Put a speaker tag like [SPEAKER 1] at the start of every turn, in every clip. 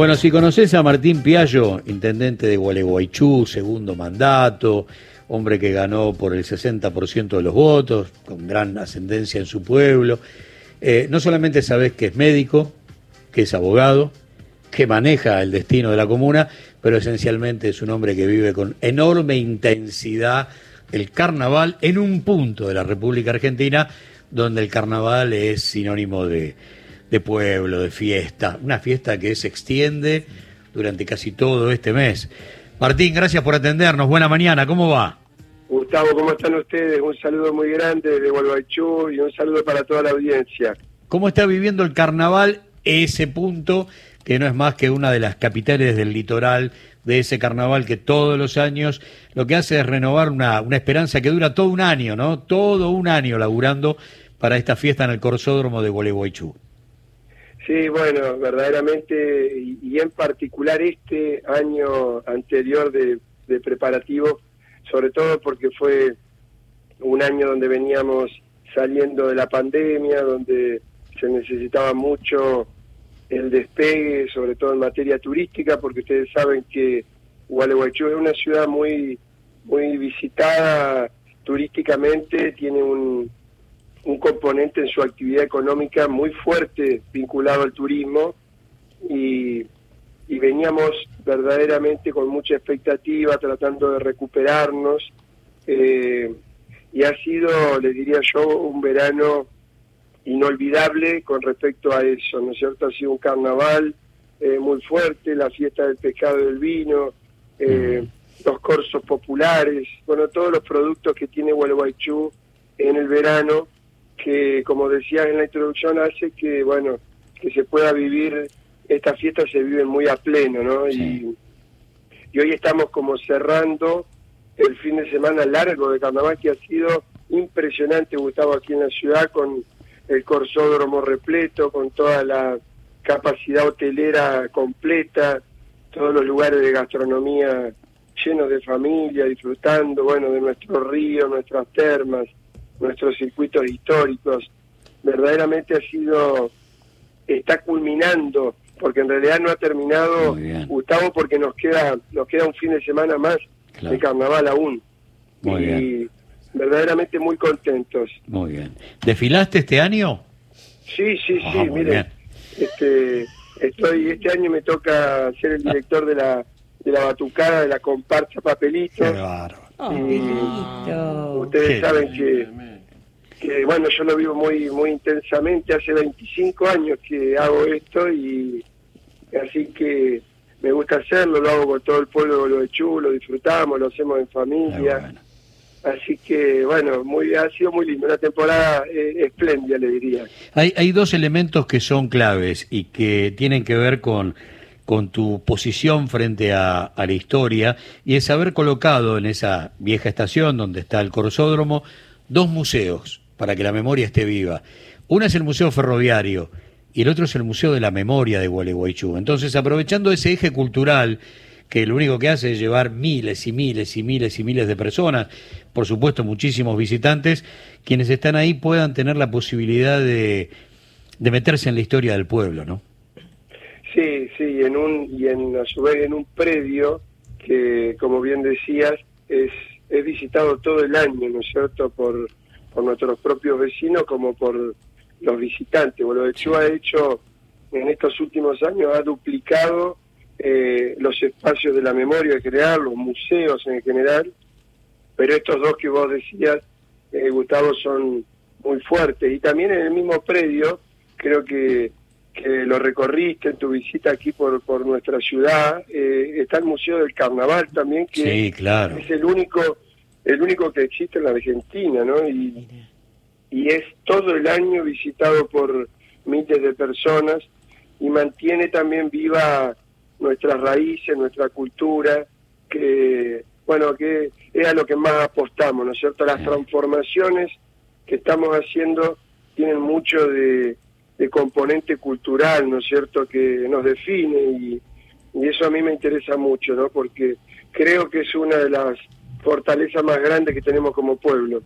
[SPEAKER 1] Bueno, si conoces a Martín Piallo, intendente de Gualeguaychú, segundo mandato, hombre que ganó por el 60% de los votos, con gran ascendencia en su pueblo, eh, no solamente sabés que es médico, que es abogado, que maneja el destino de la comuna, pero esencialmente es un hombre que vive con enorme intensidad el carnaval en un punto de la República Argentina donde el carnaval es sinónimo de, de pueblo, de fiesta, una fiesta que se extiende durante casi todo este mes. Martín, gracias por atendernos, buena mañana, ¿cómo va?
[SPEAKER 2] Gustavo, ¿cómo están ustedes? Un saludo muy grande desde Gualeguaychú y un saludo para toda la audiencia.
[SPEAKER 1] ¿Cómo está viviendo el carnaval ese punto que no es más que una de las capitales del litoral de ese carnaval que todos los años lo que hace es renovar una, una esperanza que dura todo un año, ¿no? Todo un año laburando para esta fiesta en el Corsódromo de Gualeguaychú.
[SPEAKER 2] Sí, bueno, verdaderamente, y, en particular este año anterior de, de preparativo, sobre todo porque fue un año donde veníamos saliendo de la pandemia, donde se necesitaba mucho el despegue, sobre todo en materia turística, porque ustedes saben que Gualeguaychú es una ciudad muy, muy visitada turísticamente, tiene un, un componente en su actividad económica muy fuerte vinculado al turismo y, y veníamos verdaderamente con mucha expectativa tratando de recuperarnos eh, y ha sido, le diría yo, un verano inolvidable con respecto a eso, ¿no es cierto? Ha sido un carnaval eh, muy fuerte, la fiesta del pescado y del vino, eh, los corsos populares, bueno, todos los productos que tiene Gualeguaychú en el verano, que como decía en la introducción, hace que, bueno, que se pueda vivir, estas fiestas se viven muy a pleno, ¿no? Y, y hoy estamos como cerrando el fin de semana largo de carnaval que ha sido impresionante, Gustavo, aquí en la ciudad con el corsódromo repleto, con toda la capacidad hotelera completa, todos los lugares de gastronomía llenos de familia, disfrutando, bueno, de nuestro río, nuestras termas, nuestros circuitos históricos. Verdaderamente ha sido, está culminando, porque en realidad no ha terminado, Gustavo, porque nos queda, nos queda un fin de semana más de carnaval aún. y, verdaderamente muy contentos.
[SPEAKER 1] Muy bien. ¿Desfilaste este año?
[SPEAKER 2] Sí, sí, sí, ah, mire, este, estoy, este año me toca ser el director de la, de la batucada, de la comparsa Papelito. ustedes saben que, que, bueno, yo lo vivo muy, muy intensamente, hace 25 años que hago esto y así que me gusta hacerlo, lo hago con todo el pueblo de Chulo, lo disfrutamos, lo hacemos en familia. Así que, bueno, muy, ha sido muy lindo, una temporada eh, espléndida, le diría.
[SPEAKER 1] Hay, hay dos elementos que son claves y que tienen que ver con, con tu posición frente a, a, la historia, y es haber colocado en esa vieja estación donde está el Corsódromo dos museos para que la memoria esté viva. Uno es el Museo Ferroviario y el otro es el Museo de la Memoria de Gualeguaychú. Entonces, aprovechando ese eje cultural que lo único que hace es llevar miles y miles y miles y miles de personas, por supuesto muchísimos visitantes, quienes están ahí puedan tener la posibilidad de, de meterse en la historia del pueblo, ¿no?
[SPEAKER 2] Sí, sí, en un, y en, a su vez en un predio que, como bien decías, es, es visitado todo el año, ¿no es cierto?, por, por nuestros propios vecinos como por los visitantes. Bueno, de hecho ha hecho, en estos últimos años, ha duplicado eh, los espacios de la memoria de crear, los museos en general, pero estos dos que vos decías, eh, Gustavo, son muy fuertes. Y también en el mismo predio, creo que, que lo recorriste en tu visita aquí por, por nuestra ciudad, eh, está el Museo del Carnaval también, que
[SPEAKER 1] claro.
[SPEAKER 2] es el único el único que existe en la Argentina, ¿no? Y, es todo el año visitado por miles de personas y mantiene también viva nuestras raíces, nuestra cultura, que, bueno, que es a lo que más apostamos, ¿no es cierto? Las transformaciones que estamos haciendo tienen mucho de, componente cultural, ¿no es cierto?, que nos define y, y, eso a mí me interesa mucho, ¿no? Porque creo que es una de las fortaleza más grande que tenemos como pueblo.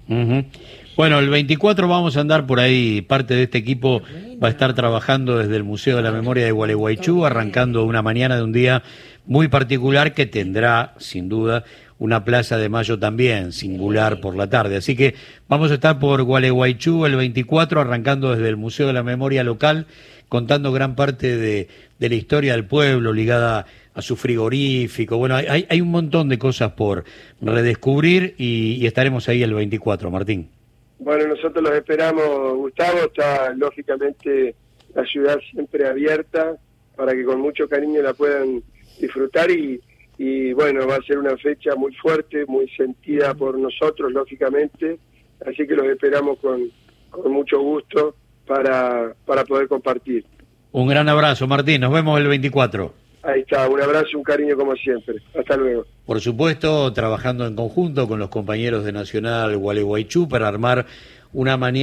[SPEAKER 1] Bueno, el 24 vamos a andar por ahí, parte de este equipo va a estar trabajando desde el Museo de la Memoria de Gualeguaychú, arrancando una mañana de un día muy particular que tendrá, sin duda, una plaza de mayo también singular por la tarde. Así que vamos a estar por Gualeguaychú el 24, arrancando desde el Museo de la Memoria local, contando gran parte de, la historia del pueblo ligada a su frigorífico. Bueno, hay, hay un montón de cosas por redescubrir y, y estaremos ahí el 24, Martín.
[SPEAKER 2] Bueno, nosotros los esperamos, Gustavo. Está lógicamente la ciudad siempre abierta para que con mucho cariño la puedan disfrutar y, y bueno, va a ser una fecha muy fuerte, muy sentida por nosotros, lógicamente. Así que los esperamos con, con mucho gusto para, para poder compartir.
[SPEAKER 1] Un gran abrazo, Martín. Nos vemos el 24.
[SPEAKER 2] Ahí está, un abrazo un cariño como siempre. Hasta luego.
[SPEAKER 1] Por supuesto, trabajando en conjunto con los compañeros de Nacional Gualeguaychú para armar una mañana.